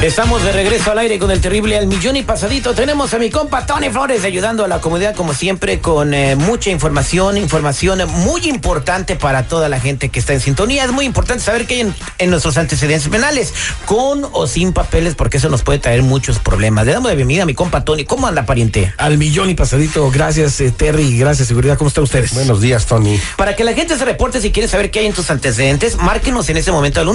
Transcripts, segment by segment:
Estamos de regreso al aire con el terrible al millón y pasadito. Tenemos a mi compa Tony Flores ayudando a la comunidad como siempre con eh, mucha información, información muy importante para toda la gente que está en sintonía. Es muy importante saber qué hay en, en nuestros antecedentes penales, con o sin papeles, porque eso nos puede traer muchos problemas. Le damos la bienvenida a mi compa Tony. ¿Cómo anda, pariente? Al millón y pasadito. Gracias, eh, Terry. Gracias, seguridad. ¿Cómo están ustedes? Buenos días, Tony. Para que la gente se reporte si quiere saber qué hay en tus antecedentes, márquenos en ese momento al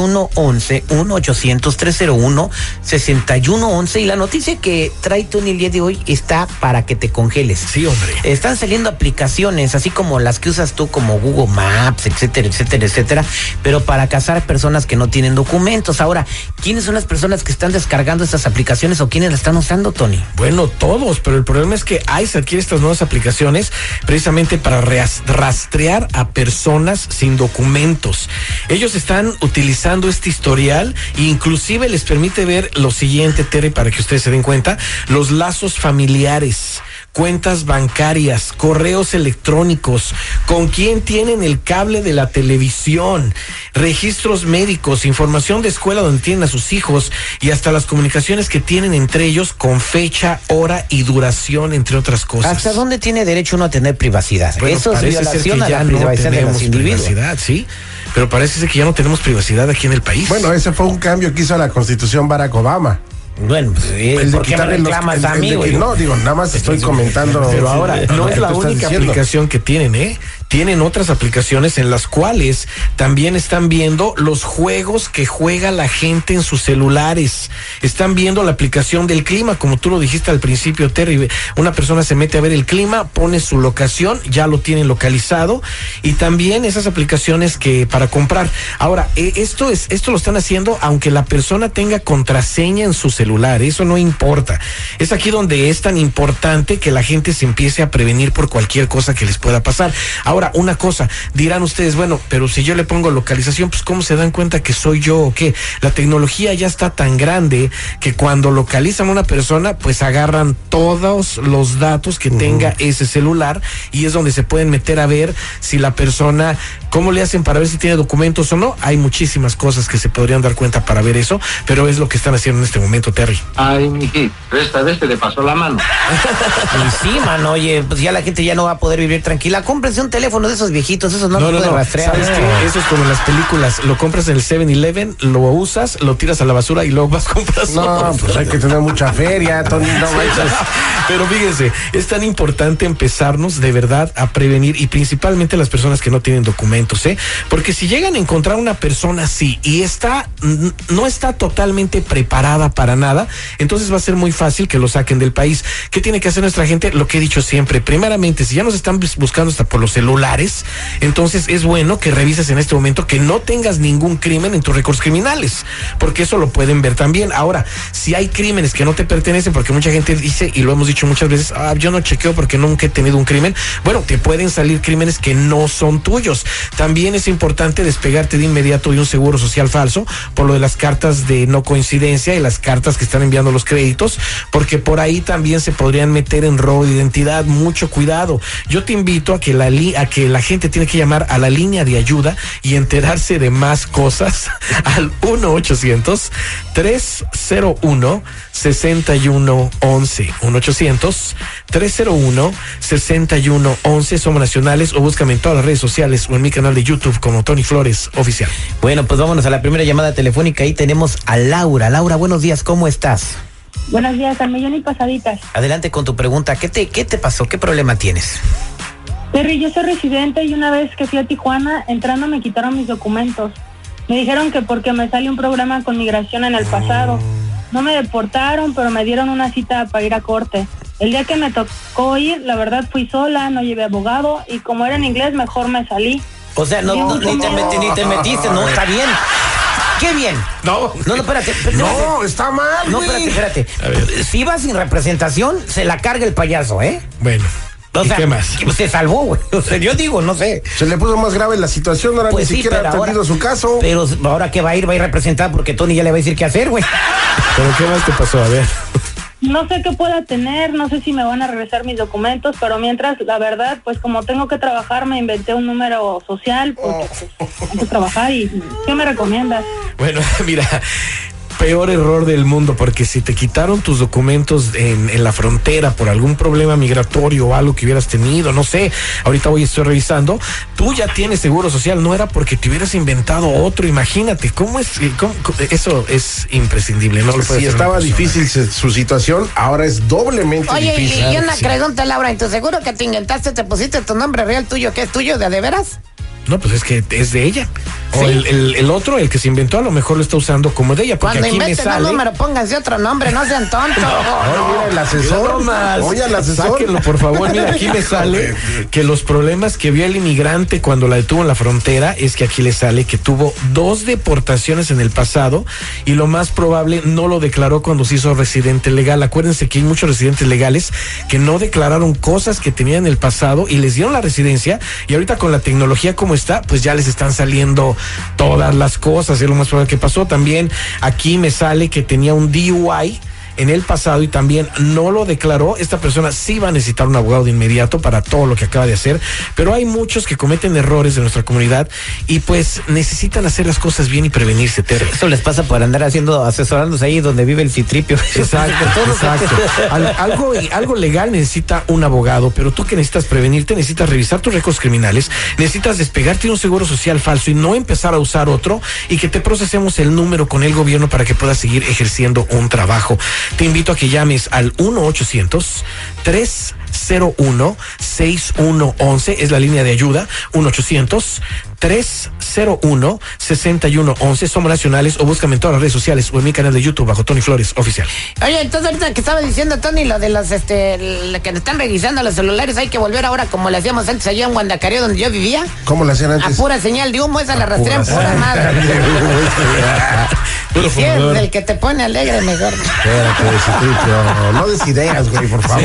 1-800-301-6111. 1-800-301-6111. Y la noticia que trae Tony el día de hoy está para que te congeles. Sí, hombre. Están saliendo aplicaciones, así como las que usas tú, como Google Maps, etcétera, etcétera, etcétera, pero para cazar personas que no tienen documentos. Ahora, ¿quiénes son las personas que están descargando estas aplicaciones o quiénes las están usando, Tony? Bueno, todos, pero el problema es que ICE adquiere estas nuevas aplicaciones precisamente para rastrear a personas sin documentos. Ellos están utilizando este historial e inclusive les permite ver lo siguiente, Terry, para que ustedes se den cuenta, los lazos familiares. Cuentas bancarias, correos electrónicos, con quién tienen el cable de la televisión, registros médicos, información de escuela donde tienen a sus hijos y hasta las comunicaciones que tienen entre ellos con fecha, hora y duración, entre otras cosas. ¿Hasta dónde tiene derecho uno a tener privacidad? Bueno, Eso es violación a la no privacidad de los individuos. sí. Pero parece que ya no tenemos privacidad aquí en el país. Bueno, ese fue un cambio que hizo la constitución Barack Obama. Bueno, pues, de ¿por qué me los- reclamas a mí, güey? No, digo, nada más estoy comentando. Pero ahora, no es la única diciendo. aplicación que tienen, ¿eh? Tienen otras aplicaciones en las cuales también están viendo los juegos que juega la gente en sus celulares. Están viendo la aplicación del clima, como tú lo dijiste al principio, Terry. Una persona se mete a ver el clima, pone su locación, ya lo tienen localizado. Y también esas aplicaciones que para comprar. Ahora, eh, esto es, esto lo están haciendo aunque la persona tenga contraseña en su celular. Eso no importa. Es aquí donde es tan importante que la gente se empiece a prevenir por cualquier cosa que les pueda pasar. Ahora, una cosa, dirán ustedes, bueno, pero si yo le pongo localización, pues ¿cómo se dan cuenta que soy yo o qué? La tecnología ya está tan grande que cuando localizan a una persona, pues agarran todos los datos que tenga ese celular y es donde se pueden meter a ver si la persona, cómo le hacen para ver si tiene documentos o no. Hay muchísimas cosas que se podrían dar cuenta para ver eso, pero es lo que están haciendo en este momento, Terry. Ay, mijito, esta vez te le pasó la mano. Y sí, mano, oye, pues ya la gente ya no va a poder vivir tranquila. Cómprense un teléfono de esos viejitos, esos no, se pueden rastrear. ¿Sabes qué? Eso es como en las películas. Lo compras en el 7-Eleven, lo usas, lo tiras a la basura y luego vas compras No, otro. pues hay que tener mucha feria, Tony. No. Pero fíjense, es tan importante empezarnos de verdad a prevenir y principalmente las personas que no tienen documentos, ¿eh? Porque si llegan a encontrar una persona así y está no está totalmente preparada para nada, entonces va a ser muy fácil que lo saquen del país. ¿Qué tiene que hacer nuestra gente? Lo que he dicho siempre, primeramente, si ya nos están bus- buscando hasta por los celulares, entonces es bueno que revises en este momento que no tengas ningún crimen en tus récords criminales, porque eso lo pueden ver también. Ahora, si hay crímenes que no te pertenecen, porque mucha gente dice, y lo hemos dicho muchas veces, ah, yo no chequeo porque nunca he tenido un crimen, bueno, te pueden salir crímenes que no son tuyos. También es importante despegarte de inmediato de un seguro social falso por lo de las cartas de no coincidencia y las cartas que están enviando los créditos, porque por ahí también se podrían meter en robo de identidad. Mucho cuidado. Yo te invito a que la li- a que la gente tiene que llamar a la línea de ayuda y enterarse de más cosas al 1 800 301 6111 1 800 301 6111 somos nacionales o búscame en todas las redes sociales o en mi canal de YouTube como Tony Flores Oficial. Bueno, pues vámonos a la primera llamada telefónica. Ahí tenemos a Laura. Laura, buenos días, ¿cómo estás? Buenos días, al millón y pasaditas. Adelante con tu pregunta. ¿Qué te, qué te pasó? ¿Qué problema tienes? Terry, yo soy residente y una vez que fui a Tijuana, entrando me quitaron mis documentos. Me dijeron que porque me sale un programa con migración en el pasado. No me deportaron, pero me dieron una cita para ir a corte. El día que me tocó ir, la verdad fui sola, no llevé abogado y como era en inglés, mejor me salí. O sea, no, no, ni, te meti- ni te metiste, no, está bien. ¡Qué bien! No, No, no, espérate. espérate. No, está mal. No, espérate, espérate. Si vas sin representación, se la carga el payaso, ¿eh? Bueno. O ¿Y sea, qué más? Se salvó, güey. O sea, yo digo, no sé. Se le puso más grave la situación, ahora Pues ni sí, siquiera ha atendido su caso. Pero ahora que va a ir, va a ir representada porque Tony ya le va a decir qué hacer, güey. ¿Pero qué más te pasó? A ver. No sé qué pueda tener, no sé si me van a regresar mis documentos, pero mientras, la verdad, pues como tengo que trabajar, me inventé un número social, porque pues, tengo que trabajar y ¿qué me recomiendas? Bueno, mira, peor error del mundo, porque si te quitaron tus documentos en, en la frontera por algún problema migratorio o algo que hubieras tenido, no sé, ahorita hoy estoy revisando, tú ya tienes seguro social, no era porque te hubieras inventado otro, imagínate, ¿cómo es? cómo- cómo- eso es imprescindible, no lo Si estaba difícil su situación, ahora es doblemente Oye, y, difícil. y una pregunta, Laura, ¿en tu seguro que te inventaste te pusiste tu nombre real tuyo, que es tuyo, de a de veras? No, pues es que es de ella. O el, el- el otro, el que se inventó, a lo mejor lo está usando como de ella, porque Cuando aquí me inventen un sale. número, pónganse otro nombre, no sean tontos. Oye, mira, el asesor. Bromas. Oye, el asesor. Sáquenlo, por favor. Mira, aquí me sale que los problemas que vio el inmigrante cuando la detuvo en la frontera es que aquí le sale que tuvo dos deportaciones en el pasado y lo más probable no lo declaró cuando se hizo residente legal. Acuérdense que hay muchos residentes legales que no declararon cosas que tenían en el pasado y les dieron la residencia y ahorita con la tecnología como pues ya les están saliendo todas las cosas. Es lo más probable que pasó. También aquí me sale que tenía un DUI en el pasado y también no lo declaró, esta persona sí va a necesitar un abogado de inmediato para todo lo que acaba de hacer, pero hay muchos que cometen errores de nuestra comunidad y pues necesitan hacer las cosas bien y prevenirse, Terry. Eso les pasa por andar haciendo, asesorándose ahí donde vive el citripio. Exacto, exacto. Al- algo, algo legal necesita un abogado, pero tú que necesitas prevenirte, necesitas revisar tus récords criminales, necesitas despegarte de un seguro social falso y no empezar a usar otro y que te procesemos el número con el gobierno para que puedas seguir ejerciendo un trabajo. Te invito a que llames al 1-800-301-6111, es la línea de ayuda, 1-800-301-6111, somos nacionales o búscame en todas las redes sociales o en mi canal de YouTube bajo Tony Flores Oficial. Oye, entonces ahorita que estaba diciendo Tony lo de los, este, lo que están revisando los celulares, hay que volver ahora como le hacíamos antes allá en Guandacario donde yo vivía. ¿Cómo le hacían A antes? pura señal de humo, esa la rastrean pura pura madre. Si es el que te pone alegre, mejor. Espérate, no des ideas, güey, por favor.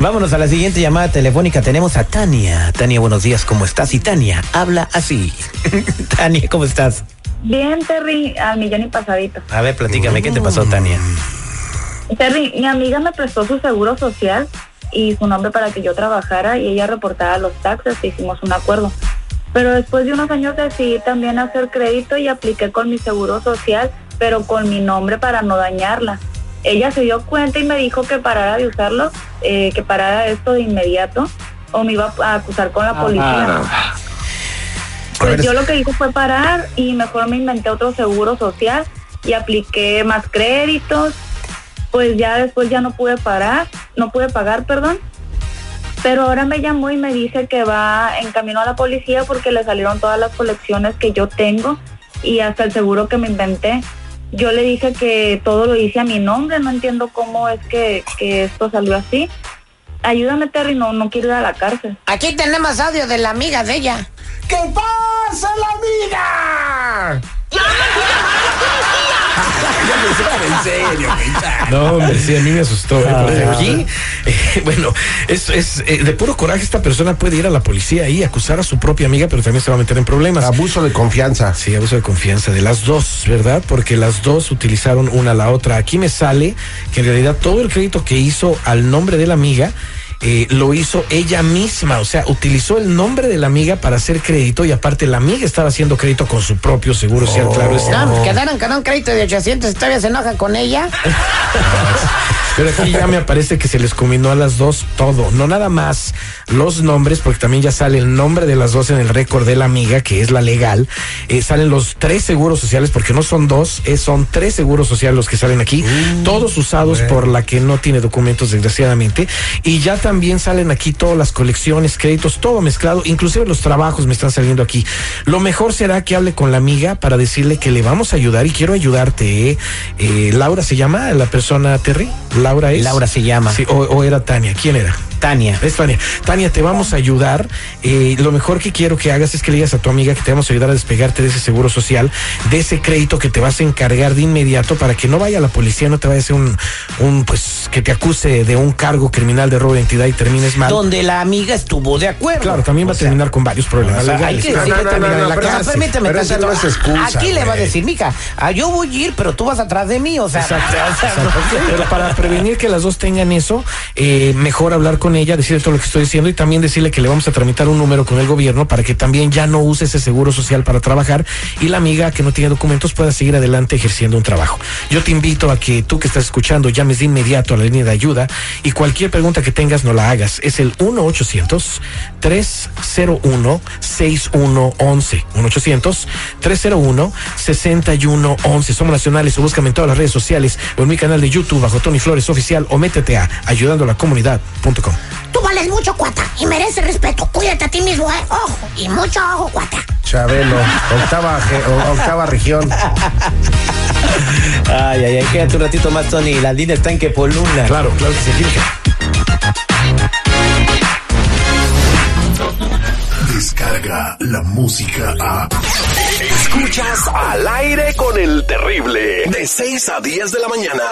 Vámonos a la siguiente llamada telefónica. Tenemos a Tania. Tania, buenos días, ¿cómo estás? Y Tania, habla así. Tania, ¿cómo estás? Bien, Terry, al millón y pasadito. A ver, platícame, ¿qué te pasó, Tania? Terry, mi amiga me prestó su seguro social y su nombre para que yo trabajara y ella reportara los taxes e hicimos un acuerdo. Pero después de unos años decidí también hacer crédito y apliqué con mi seguro social, pero con mi nombre para no dañarla. Ella se dio cuenta y me dijo que parara de usarlo, eh, que parara esto de inmediato o me iba a acusar con la policía. Ah, A ver, Pues yo lo que hice fue parar y mejor me inventé otro seguro social y apliqué más créditos. Pues ya después ya no pude parar, no pude pagar, perdón. Pero ahora me llamó y me dice que va en camino a la policía porque le salieron todas las colecciones que yo tengo y hasta el seguro que me inventé. Yo le dije que todo lo hice a mi nombre, no entiendo cómo es que, que esto salió así. Ayúdame, Terry, no, no quiero ir a la cárcel. Aquí tenemos audio de la amiga de ella. ¿Qué pasa, la amiga? En serio, No, hombre, sí, a mí me asustó. ¿eh? Porque Ah. aquí, eh, bueno, es, es eh, de puro coraje esta persona puede ir a la policía y acusar a su propia amiga, pero también se va a meter en problemas. Abuso de confianza. Sí, abuso de confianza de las dos, ¿verdad? Porque las dos utilizaron una a la otra. Aquí me sale que en realidad todo el crédito que hizo al nombre de la amiga eh, lo hizo ella misma, o sea, utilizó el nombre de la amiga para hacer crédito y aparte la amiga estaba haciendo crédito con su propio seguro social, claro está. No, quedaron con un crédito de 800 y todavía se enoja con ella. Pero aquí ya me aparece que se les combinó a las dos todo, no nada más los nombres, porque también ya sale el nombre de las dos en el récord de la amiga, que es la legal. Eh, salen los tres seguros sociales, porque no son dos, eh, son tres seguros sociales los que salen aquí, todos usados por la que no tiene documentos, desgraciadamente. Y ya también salen aquí todas las colecciones, créditos, todo mezclado, inclusive los trabajos me están saliendo aquí. Lo mejor será que hable con la amiga para decirle que le vamos a ayudar y quiero ayudarte. ¿eh? Eh, Laura se llama la persona, Terry. Laura es. Laura se llama. Sí, o, o era Tania. ¿Quién era? Tania. Es Tania. Tania, te vamos a ayudar. Eh, lo mejor que quiero que hagas es que le digas a tu amiga que te vamos a ayudar a despegarte de ese seguro social, de ese crédito que te vas a encargar de inmediato para que no vaya la policía, no te vaya a hacer un, un pues, que te acuse de un cargo criminal de robo de identidad y termines mal. Donde la amiga estuvo de acuerdo. Claro, también va a terminar con varios problemas O sea, hay legales. que No, decirle no, no, también no, a la pero casa, esa- permíteme pero esa tantito. no es excusa, Aquí le va a decir, mija, ah, yo voy a ir, pero tú vas atrás de mí, o sea, Exacto, o sea, exacto. Pero para prevenir que las dos tengan eso, eh, mejor hablar con ella, decirle todo lo que estoy diciendo y también decirle que le vamos a tramitar un número con el gobierno para que también ya no use ese seguro social para trabajar y la amiga que no tiene documentos pueda seguir adelante ejerciendo un trabajo. Yo te invito a que tú que estás escuchando llames de inmediato a la línea de ayuda y cualquier pregunta que tengas no la hagas. Es el 1-800-301-6111. 1-800-301-6111. Somos nacionales o búscame en todas las redes sociales o en mi canal de YouTube bajo Tony Flores Oficial o métete a ayudando a la comunidad.com. Tú vales mucho, cuata, y mereces respeto. Cuídate a ti mismo, ¿eh? Ojo, y mucho ojo, cuata. Chabelo, octava, octava región. Ay, ay, ay, quédate un ratito más, Tony. La línea está en que poluna. Claro, claro que se Gilca. Descarga la música a. Escuchas al aire con el terrible. De 6 a 10 de la mañana.